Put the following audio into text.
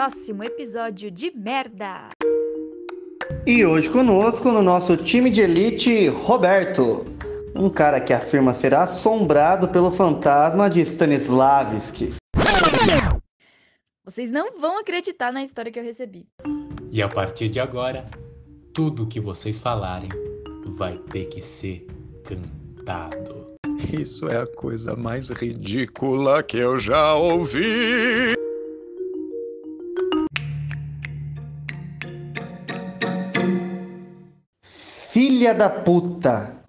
próximo episódio de merda. E hoje conosco no nosso time de elite, Roberto. Um cara que afirma ser assombrado pelo fantasma de Stanislavski. Vocês não vão acreditar na história que eu recebi. E a partir de agora, tudo que vocês falarem vai ter que ser cantado. Isso é a coisa mais ridícula que eu já ouvi. Filha da puta!